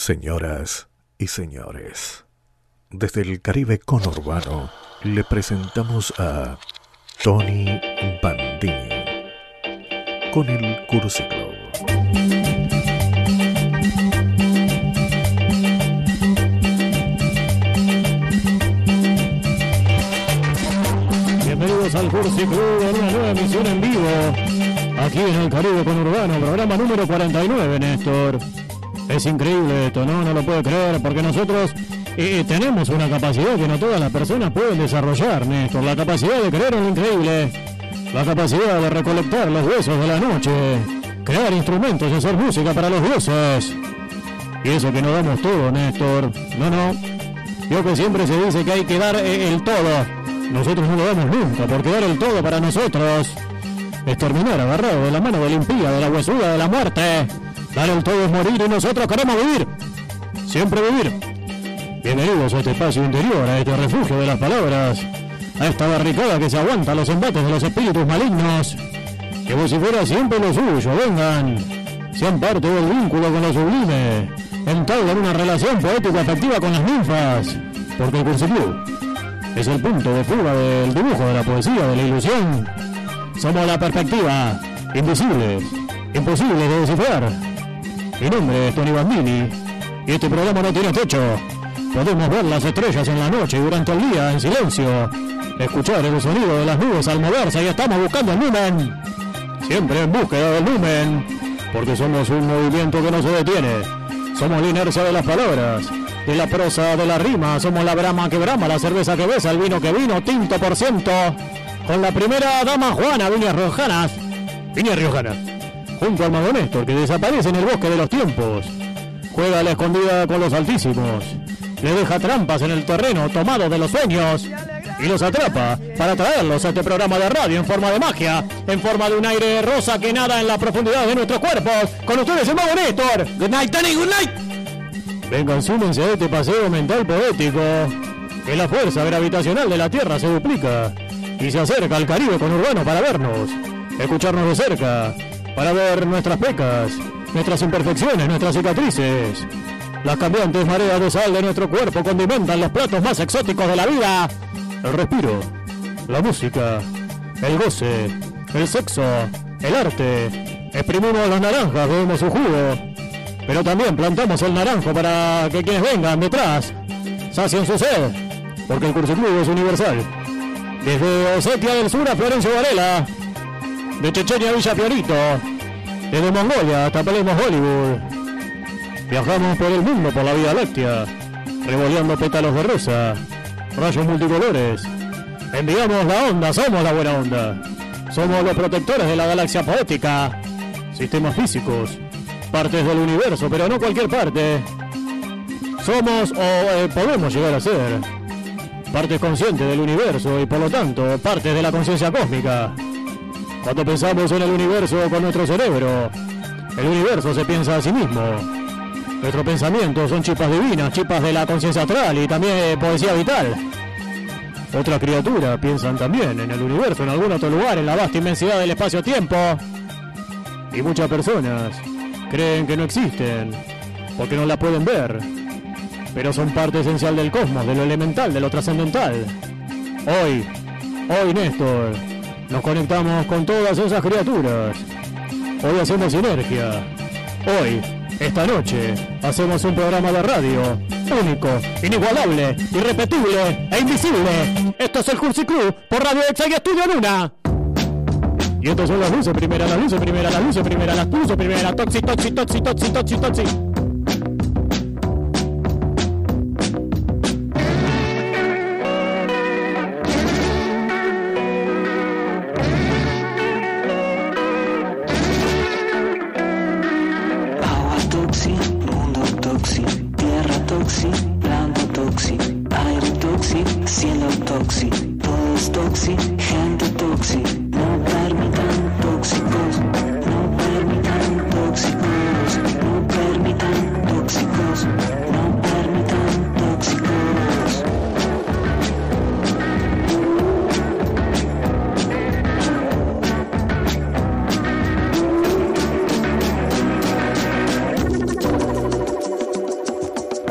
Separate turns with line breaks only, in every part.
Señoras y señores, desde el Caribe conurbano le presentamos a Tony Bandini con el Club.
Bienvenidos al Cursi Club en una nueva emisión en vivo. Aquí en el Caribe Conurbano, programa número 49, Néstor. Es increíble esto, ¿no? No lo puedo creer, porque nosotros eh, tenemos una capacidad que no todas las personas pueden desarrollar, Néstor. La capacidad de creer en lo increíble. La capacidad de recolectar los huesos de la noche. Crear instrumentos y hacer música para los dioses. Y eso que no damos todo, Néstor. No, no. Yo que siempre se dice que hay que dar eh, el todo. Nosotros no lo damos nunca, porque dar el todo para nosotros es terminar agarrado de la mano del impía, de la huesuda, de la muerte. Dar el todo es morir y nosotros queremos vivir. Siempre vivir. Bienvenidos a este espacio interior, a este refugio de las palabras, a esta barricada que se aguanta los embates de los espíritus malignos. Que vos si fuera siempre lo suyo, vengan. Sean parte del vínculo con lo sublime. Entablen una relación poética afectiva con las ninfas. Porque el Club es el punto de fuga del dibujo, de la poesía, de la ilusión. Somos la perspectiva, invisibles, imposibles de descifrar. Mi nombre es Tony Bambini y este programa no tiene techo. Podemos ver las estrellas en la noche y durante el día en silencio. Escuchar el sonido de las nubes al moverse y estamos buscando el lumen. Siempre en búsqueda del lumen. Porque somos un movimiento que no se detiene. Somos la inercia de las palabras, de la prosa, de la rima. Somos la brama que brama, la cerveza que besa, el vino que vino, tinto por ciento. Con la primera dama Juana Viñas Riojanas. Viñas Riojanas. Junto al mago Néstor, que desaparece en el bosque de los tiempos. Juega a la escondida con los altísimos. Le deja trampas en el terreno tomado de los sueños. Y los atrapa para traerlos a este programa de radio en forma de magia, en forma de un aire rosa que nada en la profundidad de nuestros cuerpos. Con ustedes el mago Néstor. Good night, Tony, good night. Vengan, súmense a este paseo mental poético. Que la fuerza gravitacional de la Tierra se duplica y se acerca al Caribe conurbano para vernos, escucharnos de cerca, para ver nuestras pecas, nuestras imperfecciones, nuestras cicatrices. Las cambiantes mareas de sal de nuestro cuerpo condimentan los platos más exóticos de la vida. El respiro, la música, el goce, el sexo, el arte. Exprimimos las naranjas, bebemos su jugo. Pero también plantamos el naranjo para que quienes vengan detrás sacien su sed. Porque el curso es universal. Desde Osetia del Sur a Florencio Varela. De Chechenia a Villa Fiorito. Desde Mongolia hasta Palermo Hollywood. Viajamos por el mundo por la Vía Láctea. Revoleando pétalos de rosa. Rayos multicolores. Enviamos la onda, somos la buena onda. Somos los protectores de la galaxia poética. Sistemas físicos. Partes del universo, pero no cualquier parte. Somos o eh, podemos llegar a ser partes conscientes del universo y por lo tanto partes de la conciencia cósmica. Cuando pensamos en el universo con nuestro cerebro, el universo se piensa a sí mismo. Nuestros pensamientos son chispas divinas, chispas de la conciencia astral y también poesía vital. Otras criaturas piensan también en el universo, en algún otro lugar, en la vasta inmensidad del espacio-tiempo. Y muchas personas creen que no existen, porque no la pueden ver, pero son parte esencial del cosmos, de lo elemental, de lo trascendental. Hoy, hoy Néstor, nos conectamos con todas esas criaturas. Hoy hacemos sinergia. Hoy, esta noche, hacemos un programa de radio único, inigualable, irrepetible e invisible. Esto es el Cursi Club por Radio Exa y Estudio Luna. Y estas son las luces primera, las luces primera, las luces primera, las luces primera, toxi, toxi, toxi, toxi, toxi, toxi.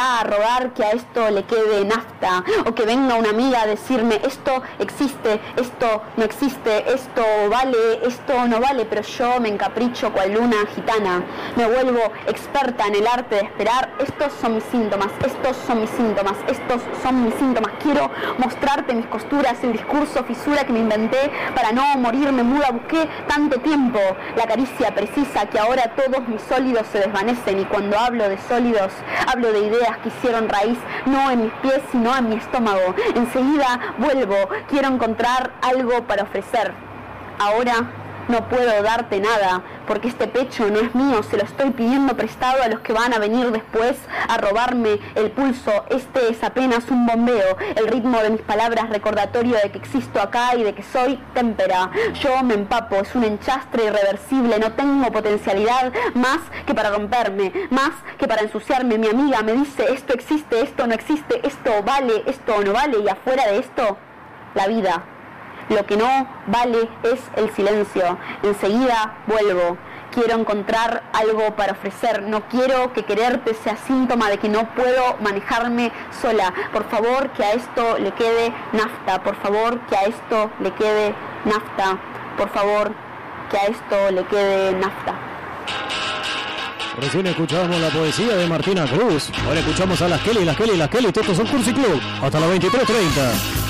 a rogar que a esto le quede nafta, o que venga una amiga a decirme esto existe, esto no existe, esto vale, esto no vale, pero yo me encapricho cual luna gitana, me vuelvo experta en el arte de esperar, estos son mis síntomas, estos son mis síntomas, estos son mis síntomas, quiero mostrarte mis costuras, el discurso fisura que me inventé para no morirme muda, busqué tanto tiempo la caricia precisa que ahora todos mis sólidos se desvanecen y cuando hablo de sólidos hablo de ideas que hicieron raíz no en mis pies sino en mi estómago. Enseguida vuelvo, quiero encontrar algo para ofrecer. Ahora no puedo darte nada, porque este pecho no es mío, se lo estoy pidiendo prestado a los que van a venir después a robarme el pulso. Este es apenas un bombeo, el ritmo de mis palabras recordatorio de que existo acá y de que soy témpera. Yo me empapo, es un enchastre irreversible, no tengo potencialidad más que para romperme, más que para ensuciarme. Mi amiga me dice, esto existe, esto no existe, esto vale, esto no vale, y afuera de esto, la vida. Lo que no vale es el silencio. Enseguida vuelvo. Quiero encontrar algo para ofrecer. No quiero que quererte sea síntoma de que no puedo manejarme sola. Por favor, que a esto le quede nafta. Por favor, que a esto le quede nafta. Por favor, que a esto le quede nafta.
Recién escuchábamos la poesía de Martina Cruz. Ahora escuchamos a las Kelly, las Kelly, las Kelly. Estos son Cursi Club. Hasta las 23.30.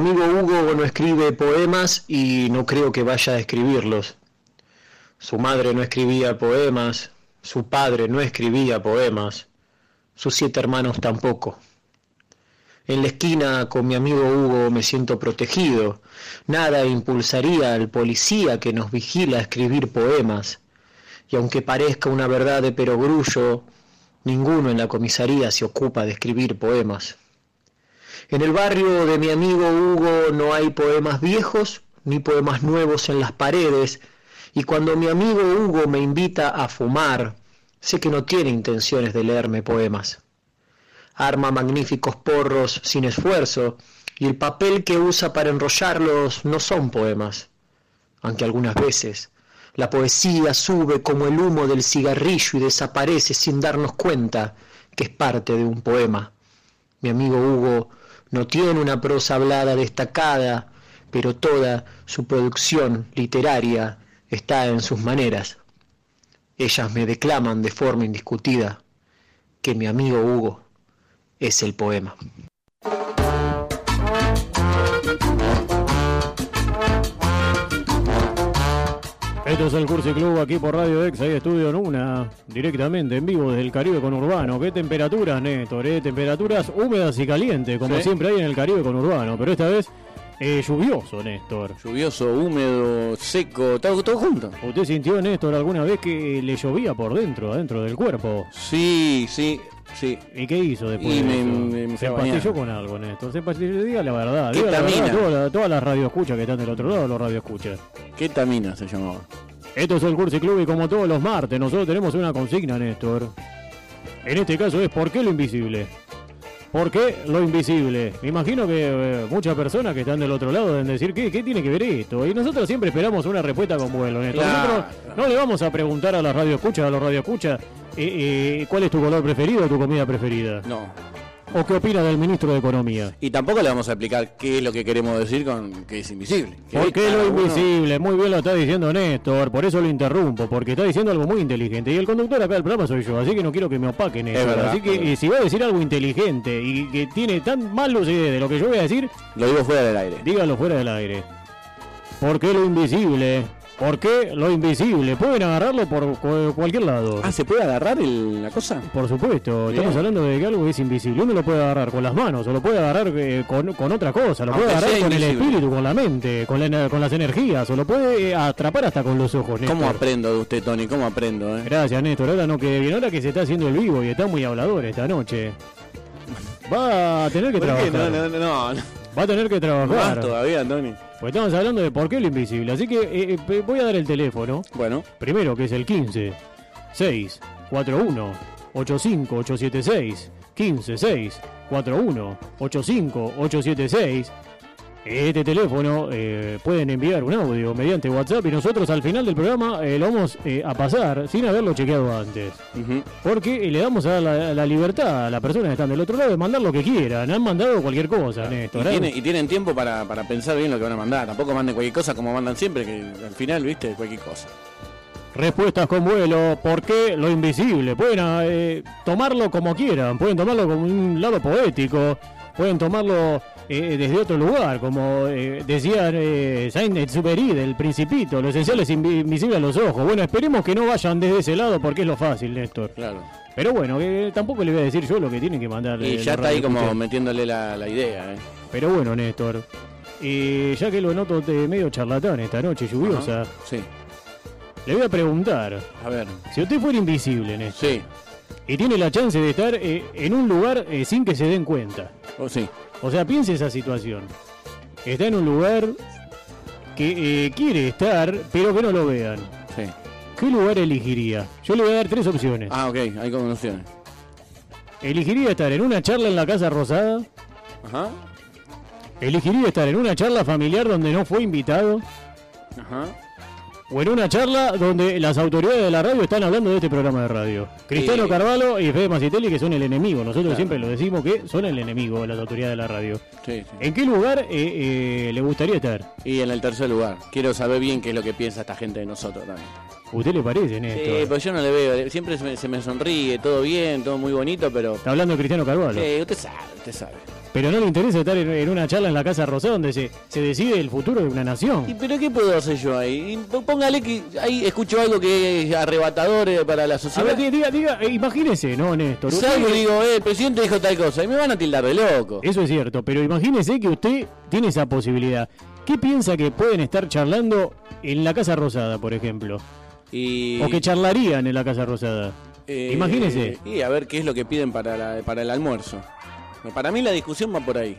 amigo Hugo no escribe poemas y no creo que vaya a escribirlos. Su madre no escribía poemas, su padre no escribía poemas, sus siete hermanos tampoco. En la esquina con mi amigo Hugo me siento protegido. Nada impulsaría al policía que nos vigila a escribir poemas. Y aunque parezca una verdad de perogrullo, ninguno en la comisaría se ocupa de escribir poemas. En el barrio de mi amigo Hugo no hay poemas viejos ni poemas nuevos en las paredes, y cuando mi amigo Hugo me invita a fumar, sé que no tiene intenciones de leerme poemas. Arma magníficos porros sin esfuerzo, y el papel que usa para enrollarlos no son poemas, aunque algunas veces la poesía sube como el humo del cigarrillo y desaparece sin darnos cuenta que es parte de un poema. Mi amigo Hugo no tiene una prosa hablada destacada, pero toda su producción literaria está en sus maneras. Ellas me declaman de forma indiscutida. que mi amigo Hugo es el poema.
Esto es el Cursi Club aquí por Radio Ex, ahí Estudio Nuna, directamente en vivo desde el Caribe con Urbano. ¿Qué temperaturas, Néstor? eh? Temperaturas húmedas y calientes, como
Sí.
siempre hay en el Caribe con Urbano, pero esta vez eh, lluvioso, Néstor.
Lluvioso, húmedo, seco, todo, todo junto.
¿Usted sintió, Néstor, alguna vez que le llovía por dentro, adentro del cuerpo?
Sí, sí, sí.
¿Y qué hizo después?
Y
de
me-
eso?
me- me fui
se empastilló con algo, Néstor. Se empastilló, diga la verdad.
¿Qué
Diga la verdad, todas las todas las radioescuchas que están del otro lado, los radioescuchas.
Ketamina se llamaba.
Esto es el Cursi Club y como todos los martes, nosotros tenemos una consigna, Néstor. En este caso es ¿por qué lo invisible? ¿Por qué lo invisible? Me imagino que eh, muchas personas que están del otro lado deben decir, ¿qué, ¿qué tiene que ver esto? Y nosotros siempre esperamos una respuesta con vuelo.
Claro.
Nosotros no le vamos a preguntar a la radio escucha, a los radio escucha, cuál es tu color preferido o tu comida preferida.
No.
¿O qué opina del ministro de Economía?
Y tampoco le vamos a explicar qué es lo que queremos decir con que es invisible. Que
¿Por qué lo
uno-
invisible? Muy bien lo está diciendo Néstor, por eso lo interrumpo, porque está diciendo algo muy inteligente. Y el conductor acá del programa soy yo, así que no quiero que me opaquen
verdad,
así que si va a decir algo inteligente y que tiene tan mal lucidez de lo que yo voy a decir,
Lo digo fuera del aire.
dígalo fuera del aire. ¿Por qué lo invisible? ¿Por qué lo invisible? Pueden agarrarlo por cu- cualquier lado.
Ah, ¿se puede agarrar el- la cosa?
Por supuesto,
Bien.
estamos hablando de que algo es invisible. Uno lo puede agarrar con las manos, o lo puede agarrar eh, con, con otra cosa, lo puede agarrar
sea
con el
invisible.
espíritu, con la mente, con, la ener- con las energías, o lo puede eh, atrapar hasta con los ojos.
¿Cómo
Néstor.
aprendo de usted, Tony? ¿Cómo aprendo, eh?
Gracias, Néstor. Ahora no quede bien. Ahora que se está haciendo el vivo y está muy hablador esta noche. Va a tener que
¿Por qué?
trabajar.
No, no, no, no.
Va a tener que
Más
trabajar.
todavía, Tony.
Pues estamos hablando de por qué lo invisible. Así que eh, eh, voy a dar el teléfono.
Bueno,
Primero, que es el 15 6 41 85 876 15 6 41 85 876 este teléfono eh, pueden enviar un audio mediante WhatsApp y nosotros al final del programa eh, lo vamos eh, a pasar sin haberlo chequeado antes. Porque le damos a la, la libertad a las personas que están del otro lado de mandar lo que quieran. Han mandado cualquier cosa, Néstor.
y, tiene- y tienen tiempo para, para pensar bien lo que van a mandar. Tampoco manden cualquier cosa como mandan siempre, que al final, viste, cualquier cosa.
Respuestas con vuelo, ¿por qué lo invisible? Pueden tomarlo como quieran, pueden tomarlo como un lado poético, pueden tomarlo eh, desde otro lugar, como eh, decía eh, Saint-Exupéry del Principito, lo esencial es invi- invisible a los ojos. Bueno, esperemos que no vayan desde ese lado porque es lo fácil, Néstor.
Claro.
Pero bueno, que tampoco le voy a decir yo lo que tienen que mandar.
Y
eh,
ya está ahí como metiéndole la, la idea, eh.
Pero bueno, Néstor, eh, ya que lo noto de medio charlatán esta noche lluviosa,
Ajá. Sí.
le voy a preguntar,
A ver.
si usted fuera invisible, Néstor,
Sí.
y tiene la chance de estar eh, en un lugar eh, sin que se den cuenta.
Oh, sí.
O sea, piense esa situación. Está en un lugar que eh, quiere estar, pero que no lo vean.
Sí.
¿Qué lugar elegiría? Yo le voy a dar tres opciones.
Ah, ok. Hay como opciones.
Elegiría estar en una charla en la Casa Rosada.
Ajá.
Elegiría estar en una charla familiar donde no fue invitado.
Ajá.
O en una charla donde las autoridades de la radio están hablando de este programa de radio. Cristiano
Eh.
Carvalho y Fede Macitelli que son el enemigo. Nosotros
Claro.
siempre lo decimos que son el enemigo las autoridades de la radio.
Sí, sí.
¿En qué lugar eh, eh, le gustaría estar?
Y en el tercer lugar. Quiero saber bien qué es lo que piensa esta gente de nosotros también.
¿Usted le parece, Néstor?
Sí, pues yo no le veo. Siempre se me, se me sonríe, todo bien, todo muy bonito, pero.
Está hablando de Cristiano Carvalho.
Sí, usted sabe, usted sabe.
Pero no le interesa estar en, en una charla en la Casa Rosada donde se, se decide el futuro de una
¿Y
nación.
pero qué puedo hacer yo ahí? Y Póngale que ahí escucho algo que es arrebatador eh, para la
A
sociedad.
ver, diga, diga, eh, imagínese, no, Néstor.
Salgo y digo, eh, el presidente dijo tal cosa, y me van a tildar de loco.
Eso es cierto, pero imagínese que usted tiene esa posibilidad. ¿Qué piensa que pueden estar charlando en la Casa Rosada, por ejemplo?
Y,
O que charlarían en la Casa Rosada.
eh,
imagínese.
Y a ver qué es lo que piden para, la- para el almuerzo. Para mí la discusión va por ahí.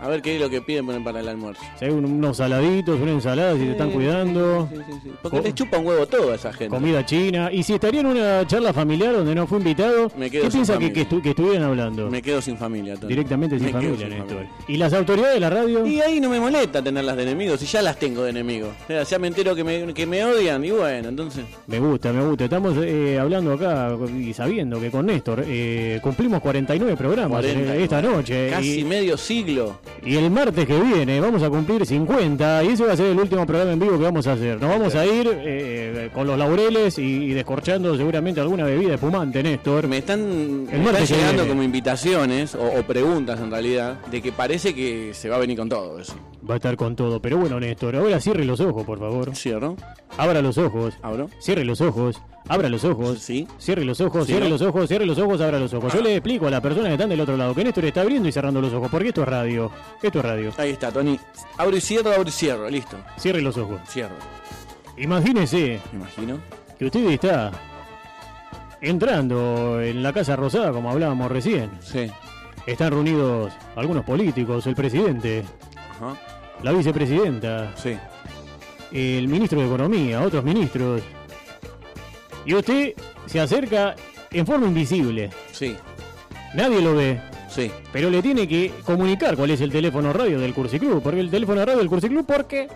A ver qué es lo que piden para el almuerzo.
Un- unos saladitos, una ensalada, si te están cuidando.
Sí, sí, sí. Porque les chupa un huevo todo a esa gente.
Comida china. Y si estaría en una charla familiar donde no fue invitado,
Me quedo
¿qué
sin
piensa que,
familia.
que, estu- que estuvieran hablando?
Me quedo sin familia. Tony.
Directamente sin
Me
familia,
sin
Néstor.
familia.
¿Y las autoridades de la radio?
Y ahí no me molesta tenerlas de enemigos, si ya las tengo de enemigos. O sea, ya me entero que me, que me odian, y bueno, entonces.
Me gusta, me gusta. Estamos eh, hablando acá y sabiendo que con Néstor eh, cumplimos 49 programas
40,
esta noche.
Casi
y,
medio siglo.
Y el martes que viene vamos a cumplir 50 y ese va a ser el último programa en vivo que vamos a hacer. Nos vamos a ir eh, con los laureles y, y descorchando seguramente alguna bebida espumante, Néstor.
Me están, me están
martes
llegando como invitaciones o, o preguntas en realidad de que parece que se va a venir con todo eso.
Va a estar con todo. Pero bueno, Néstor, ahora cierre los ojos, por favor.
¿Cierro?
Abra los ojos.
¿Abro?
Cierre los ojos. Abra los ojos.
Sí.
Cierre los ojos, cierre los ojos, cierre los ojos, abra los ojos. Yo le explico a las personas que están del otro lado que Néstor está abriendo y cerrando los ojos, porque esto es radio. Esto es radio.
Ahí está, Tony. Abro y cierro, abro y cierro. Listo.
Cierre los ojos.
Cierro.
Imagínese
Me imagino.
que usted está entrando en la Casa Rosada, como hablábamos recién.
Sí.
Están reunidos algunos políticos, el presidente,
Ajá.
La vicepresidenta,
Sí.
el ministro de Economía, otros ministros. Y usted se acerca en forma invisible.
Sí.
Nadie lo ve.
Sí.
Pero le tiene que comunicar cuál es el teléfono radio del Cursiclub. Porque el teléfono radio del Cursiclub, porque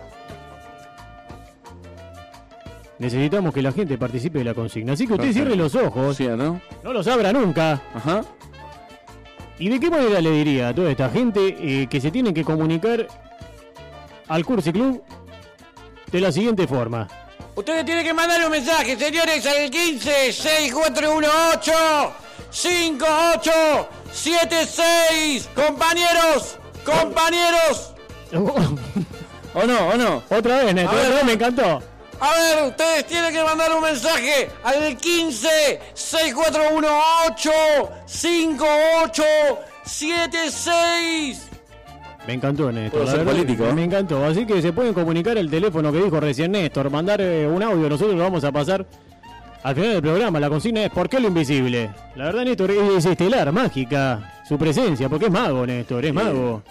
necesitamos que la gente participe de la consigna. Así que usted
Perfecto.
cierre los ojos,
¿Cierro?
no los abra nunca.
Ajá.
¿Y de qué manera le diría a toda esta gente eh, que se tiene que comunicar al Cursiclub de la siguiente forma?
Ustedes tienen que mandar un mensaje, señores, al 15 6418 5876. Compañeros, compañeros.
¿O no? ¿O no?
Otra vez, Neto,
A ver,
otra vez
va.
me encantó.
A ver, ustedes tienen que mandar un mensaje al 15 6418 5876.
Me encantó, Néstor. La verdad,
político,
me,
¿eh?
me encantó. Así que se pueden comunicar el teléfono que dijo recién Néstor, mandar eh, un audio, nosotros lo vamos a pasar al final del programa. La consigna es ¿por qué lo invisible? La verdad, Néstor, es estelar, mágica, su presencia, porque es mago, Néstor, es mago.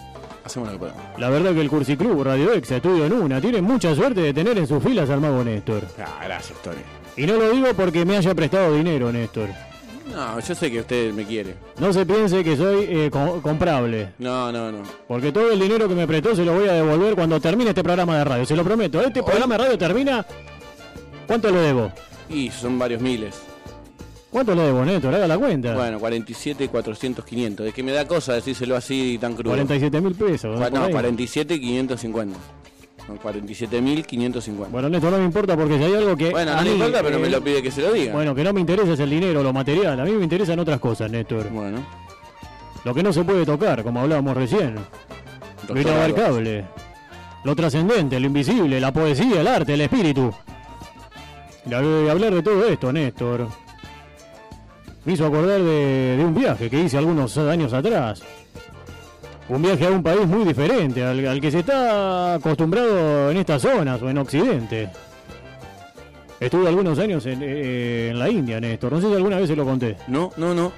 Hacemos lo que podemos.
La verdad que el Cursiclub, Radio Exa, Estudio en Una, tiene mucha suerte de tener en sus filas al mago Néstor.
Ah, gracias, Tony.
Y no lo digo porque me haya prestado dinero, Néstor.
No, yo sé que usted me quiere.
No se piense que soy eh, co- comprable.
No, no, no.
Porque todo el dinero que me prestó se lo voy a devolver cuando termine este programa de radio. Se lo prometo. Este programa de radio termina. ¿Cuánto le debo?
Y son varios miles.
¿Cuánto le debo, Néstor? Haga la cuenta.
Bueno, 47, 400, 500. Es que me da cosa decírselo así tan crudo.
47 mil pesos. Por
No,
ahí.
47, 550. Son 47.550.
Bueno, Néstor, no me importa porque si hay algo que.
Bueno, no
mí,
importa, pero me lo pide que se lo diga.
Bueno, que no me interesa es el dinero, lo material. A mí me interesan otras cosas, Néstor.
Bueno,
Lo que no se puede tocar, como hablábamos recién. Lo inabarcable. Lo trascendente, lo invisible, la poesía, el arte, el espíritu. Y hab- hablar de todo esto, Néstor. Me hizo acordar de, de un viaje que hice algunos años atrás. Un viaje a un país muy diferente al, al que se está acostumbrado en estas zonas o en Occidente. Estuve algunos años en, eh, en la India, Néstor. No sé si alguna vez se lo conté.
No, no, no.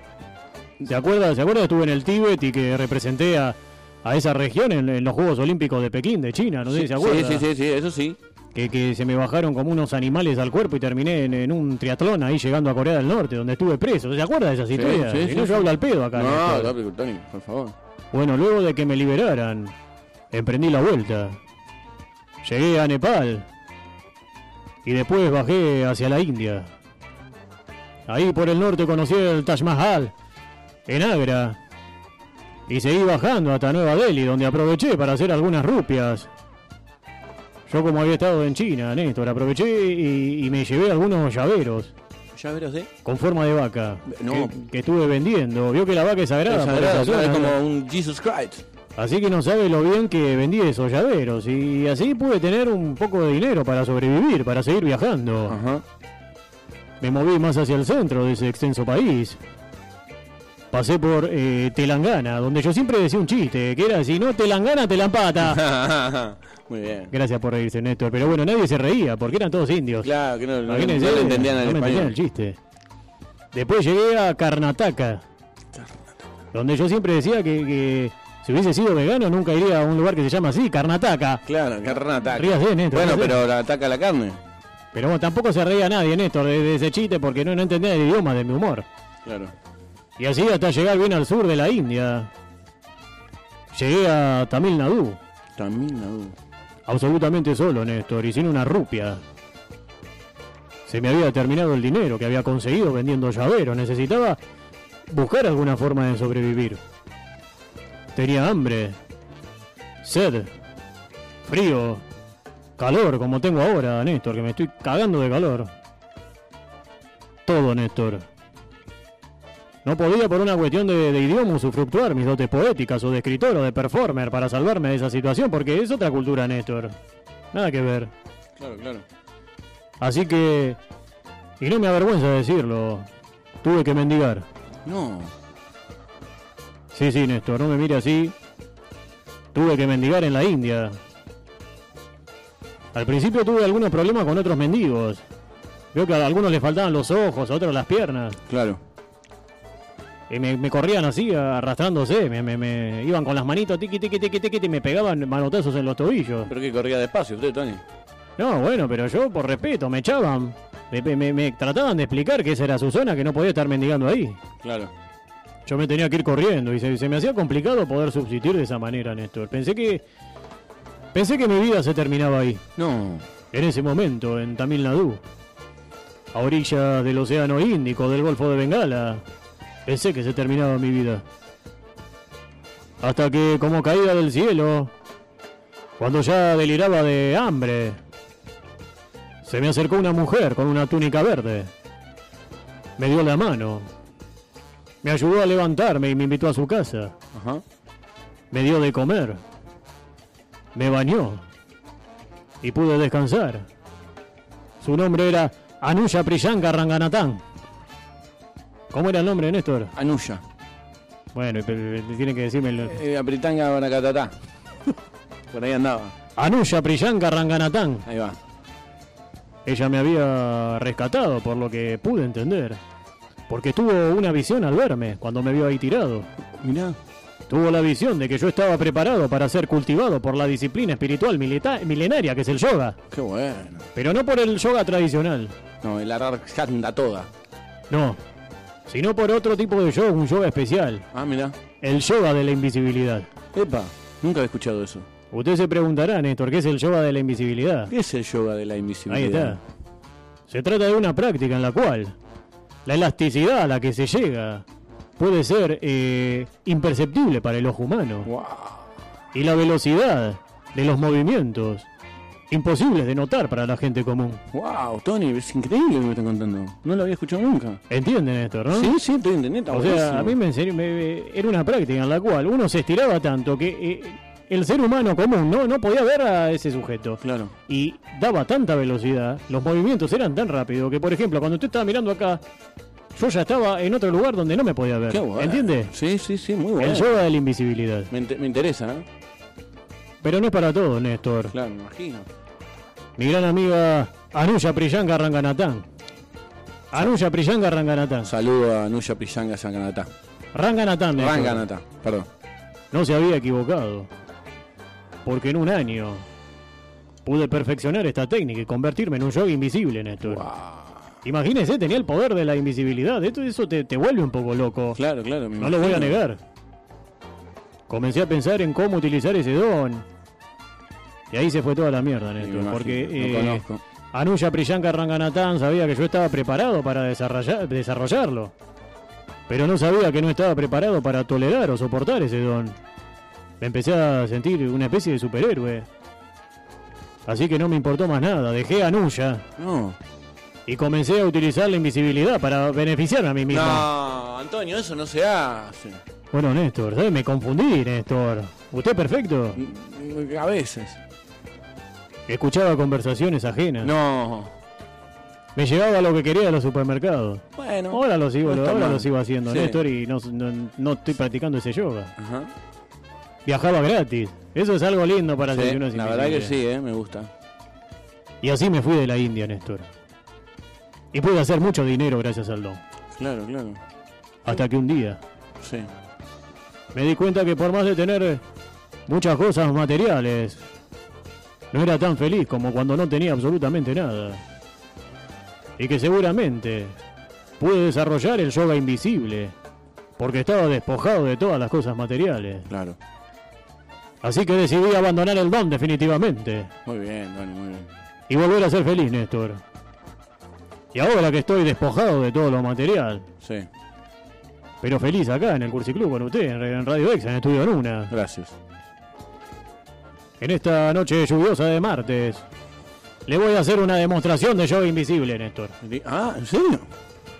¿Se acuerda? ¿Se acuerda? Estuve en el Tíbet y que representé a, a esa región en, en los Juegos Olímpicos de Pekín, de China. No sé si se acuerda.
Sí, sí, sí, sí, eso sí.
Que, que se me bajaron como unos animales al cuerpo y terminé en, en un triatlón ahí llegando a Corea del Norte, donde estuve preso. ¿Se acuerda de esa
Sí,
historia?
sí,
Si
sí,
no,
sí.
yo hablo al pedo acá.
No, no, por favor.
Bueno, luego de que me liberaran, emprendí la vuelta. Llegué a Nepal. Y después bajé hacia la India. Ahí por el norte conocí el Taj Mahal, en Agra. Y seguí bajando hasta Nueva Delhi, donde aproveché para hacer algunas rupias. Yo como había estado en China, Néstor, aproveché y, y me llevé algunos llaveros
¿Llaveros de?
con forma de vaca.
No.
Que, que estuve vendiendo. Vio que la vaca es sagrada.
Es claro, es como un Jesus Christ.
Así que no sabe lo bien que vendí esos llaveros y así pude tener un poco de dinero para sobrevivir, para seguir viajando.
Ajá.
Me moví más hacia el centro de ese extenso país. Pasé por eh, Telangana, donde yo siempre decía un chiste, que era si no Telangana, te la empata.
Muy bien.
Gracias por reírse, Néstor. Pero bueno, nadie se reía porque eran todos indios.
Claro, que no, no, no,
Imagínense,
le entendían al
no me entendían
español.
el chiste. Después llegué a Karnataka, donde yo siempre decía que, que si hubiese sido vegano nunca iría a un lugar que se llama así, Karnataka.
Claro, carne ataca.
Ríase, Néstor,
Bueno, pero la ataca la carne.
Pero bueno, tampoco se reía nadie, Néstor, de, de ese chiste porque no, no entendía el idioma de mi humor.
Claro.
Y así hasta llegar bien al sur de la India. Llegué a Tamil Nadu,
También la duda.
Absolutamente solo, Néstor, y sin una rupia. Se me había terminado el dinero que había conseguido vendiendo llaveros. Necesitaba buscar alguna forma de sobrevivir. Tenía hambre. sed, frío, calor, como tengo ahora, Néstor, que me estoy cagando de calor. Todo, Néstor. No podía por una cuestión de, de idioma usufructuar mis dotes poéticas o de escritor o de performer para salvarme de esa situación, porque es otra cultura, Néstor. Nada que ver.
Claro, claro.
Así que, y no me avergüenza decirlo, tuve que mendigar.
No.
Sí, sí, Néstor, no me mire así. Tuve que mendigar en la India. Al principio tuve algunos problemas con otros mendigos. Veo que a algunos les faltaban los ojos, a otros las piernas.
Claro.
Y me, me corrían así, arrastrándose. Me, me- me iban con las manitos, tiqui, tiqui, tiqui, tiqui, y me pegaban manotazos en los tobillos.
Pero que corría despacio usted, Tony.
No, bueno, pero yo por respeto me echaban. Me trataban de explicar que esa era su zona, que no podía estar mendigando ahí.
Claro.
Yo me tenía que ir corriendo y se, se me hacía complicado poder subsistir de esa manera, Néstor. Pensé que. Pensé que mi vida se terminaba ahí,
No.
en ese momento, en Tamil Nadu. A orillas del Océano Índico, del Golfo de Bengala. Pensé que se terminaba mi vida. Hasta que, como caída del cielo, cuando ya deliraba de hambre, se me acercó una mujer con una túnica verde. Me dio la mano. Me ayudó a levantarme y me invitó a su casa.
Ajá.
Me dio de comer. Me bañó. Y pude descansar. Su nombre era Anuya Priyanka Ranganatán. ¿Cómo era el nombre, Néstor?
Anuya.
Bueno, tiene que decirme el...
Eh, Apritanga Banacatatá. Por ahí andaba.
Anuya Priyanka Ranganatán.
Ahí va.
Ella me había rescatado, por lo que pude entender. Porque tuvo una visión al verme, cuando me vio ahí tirado.
Mirá.
Tuvo la visión de que yo estaba preparado para ser cultivado por la disciplina espiritual milenaria que es el yoga.
Qué bueno.
Pero no por el yoga tradicional.
No, el ararjanda toda.
No, sino por otro tipo de yoga, un yoga especial,
Ah, mirá.
el yoga de la invisibilidad.
Epa. Nunca he escuchado eso.
Usted se preguntará, Néstor, ¿qué es el yoga de la invisibilidad?
¿Qué es el yoga de la
Ahí
invisibilidad?
está. Se trata de una práctica en la cual la elasticidad a la que se llega puede ser eh, imperceptible para el ojo humano
Wow.
y la velocidad de los movimientos imposibles de notar para la gente común.
Wow, Tony, es increíble lo que me están contando. No lo había escuchado nunca.
¿Entienden esto, no?
Sí, sí, estoy entendiendo.
O sea, a mí me, enseñó- me- era una práctica en la cual uno se estiraba tanto que eh, el ser humano común no, no podía ver a ese sujeto.
Claro.
Y daba tanta velocidad, los movimientos eran tan rápidos que, por ejemplo, cuando usted estaba mirando acá, yo ya estaba en otro lugar donde no me podía ver.
Qué bueno.
¿Entiende?
Sí, sí, sí, muy bueno.
El yoga de la invisibilidad.
Me, me interesa, ¿eh?
Pero no es para todos, Néstor.
Claro, me imagino.
Mi gran amiga Anuya Priyanka Ranganatán. Anuya Priyanka Ranganatán.
Saludo a Nuya Priyanga Sanganatá.
Ranganatán, Néstor.
Ranganatá, perdón.
No se había equivocado. Porque en un año pude perfeccionar esta técnica y convertirme en un yogi invisible, Néstor. Imagínese, tenía el poder de la invisibilidad. Esto, eso te, te vuelve un poco loco.
Claro, claro. me
No lo voy a negar. Comencé a pensar en cómo utilizar ese don. Y ahí se fue toda la mierda, Néstor.
imagino,
Porque eh,
conozco.
Anuya Priyanka Ranganatán sabía que yo estaba preparado para desarrollar- desarrollarlo. Pero no sabía que no estaba preparado para tolerar o soportar ese don. Me empecé a sentir una especie de superhéroe. Así que no me importó más nada. Dejé a Anuya
No.
y comencé a utilizar la invisibilidad para beneficiarme a mí mismo.
No, Antonio, eso no se hace.
Bueno, Néstor, ¿sabes? Me confundí, Néstor. ¿Usted perfecto?
A veces.
Escuchaba conversaciones ajenas.
No.
Me llegaba lo que quería de los supermercados.
Bueno.
Ahora lo sigo,
no
ahora
mal.
lo sigo haciendo,
Sí.
Néstor, y no, no- no estoy practicando ese yoga.
Ajá.
Viajaba gratis. Eso es algo lindo para
Sí,
sentir uno
la verdad que sí, eh, me gusta.
Y así me fui de la India, Néstor. Y pude hacer mucho dinero gracias al don.
Claro, claro.
Hasta que un día
Sí.
me di cuenta que por más de tener muchas cosas materiales, no era tan feliz como cuando no tenía absolutamente nada. Y que seguramente pude desarrollar el yoga invisible, porque estaba despojado de todas las cosas materiales.
Claro.
Así que decidí abandonar el don definitivamente
Muy bien, Tony, muy bien.
y volver a ser feliz, Néstor. Y ahora que estoy despojado de todo lo material,
Sí,
pero feliz acá en el Cursiclub con usted, en Radio Exa, en Estudio Luna.
gracias.
En esta noche lluviosa de martes, le voy a hacer una demostración de lluvia invisible, Néstor.
Ah, ¿en serio?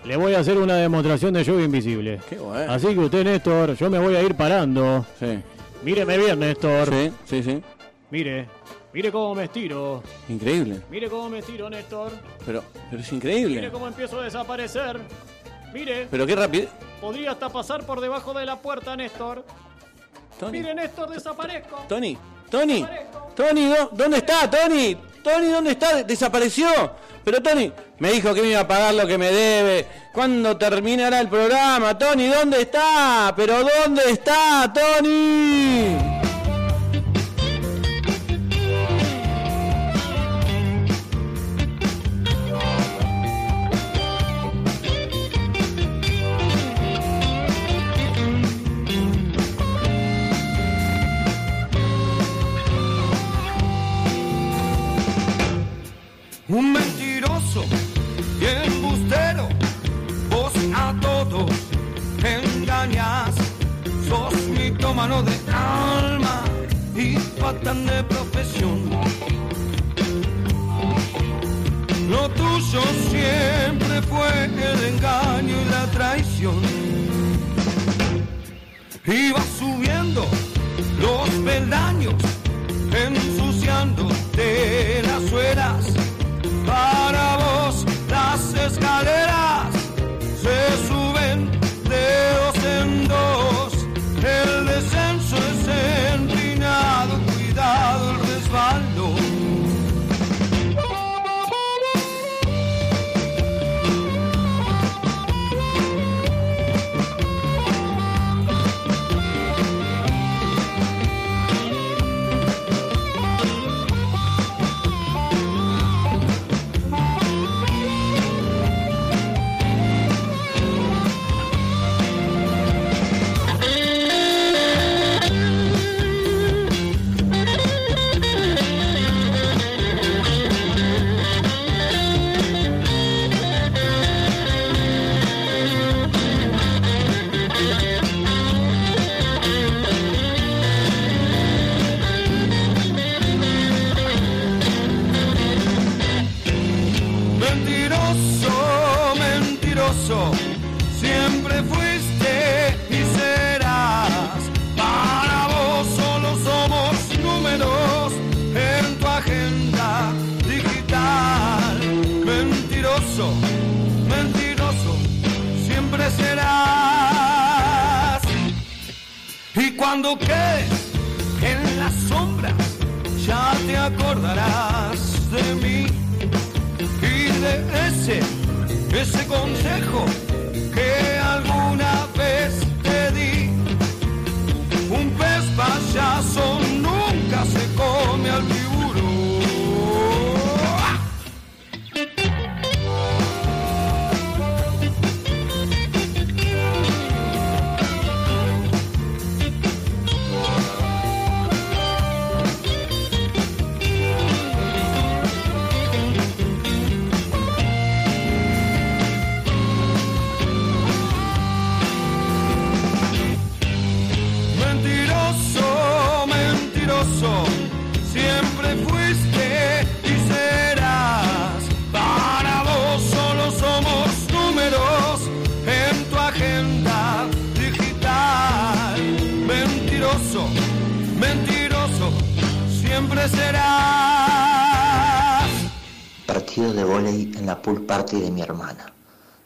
Le voy a hacer una demostración de lluvia invisible.
Qué bueno.
Así que usted, Néstor, yo me voy a ir parando.
Sí.
Míreme bien, Néstor.
Sí, sí, sí.
Mire, mire cómo me estiro.
Increíble.
Mire cómo me estiro, Néstor.
Pero, pero es
Mire
increíble.
cómo empiezo a desaparecer. Mire,
Pero qué rápido.
podría hasta pasar por debajo de la puerta, Néstor.
Tony.
Mire, Néstor, desaparezco.
Tony. Tony. Tony, ¿dó- ¿dónde está? Tony. Tony, ¿dónde está? Desapareció. Pero Tony me dijo que me iba a pagar lo que me debe. ¿Cuándo terminará el programa? Tony, ¿dónde está? Pero ¿dónde está, Tony?
Subiendo los peldaños, ensuciándote las suelas.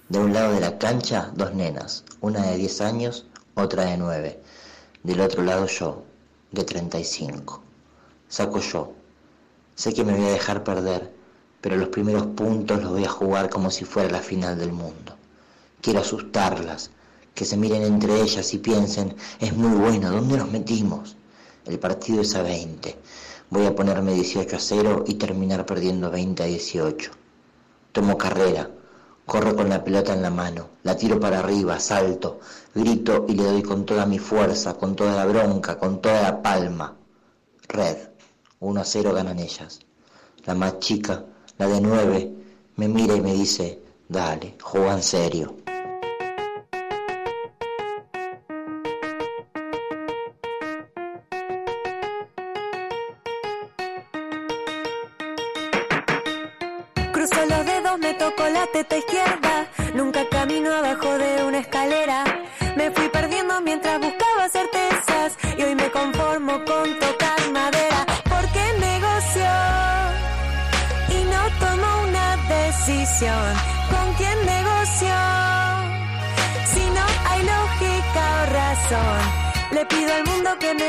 De un
lado de la cancha, dos nenas, una de 10 años, otra de 9. Del otro lado yo, de 35. Saco yo. Sé que me voy a dejar perder, pero los primeros puntos los voy a jugar como si fuera la final del mundo. Quiero asustarlas, que se miren entre ellas y piensen, es muy bueno, ¿dónde nos metimos? El partido es a 20. Voy a ponerme 18 a 0 y terminar perdiendo 20 a 18. Tomo carrera, corro con la pelota en la mano, la tiro para arriba, salto, grito y le doy con toda mi fuerza, con toda la bronca, con toda la palma. Red, 1 a 0 ganan ellas. La más chica, la de 9, me mira y me dice, dale, juega en serio.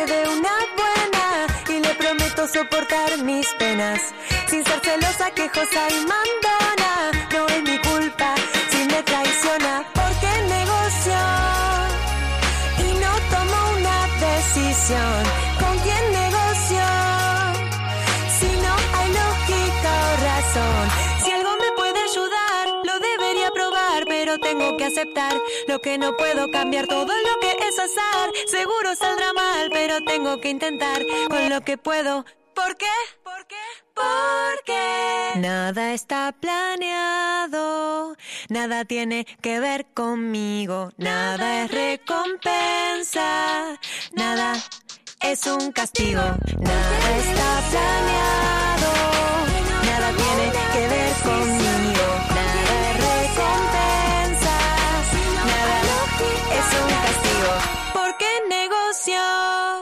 Dé una buena y le prometo soportar mis penas. Sin ser celosa, quejosa y mandona, no es mi culpa si me traiciona porque negocio y no tomo una decisión. Tengo que aceptar lo que no puedo cambiar, todo lo que es azar. Seguro saldrá mal, pero tengo que intentar con lo que puedo. ¿Por qué? ¿Por qué? Porque nada está planeado, nada tiene que ver conmigo, nada es recompensa, nada es un castigo, nada está planeado, nada tiene que ver conmigo. Porque negocio.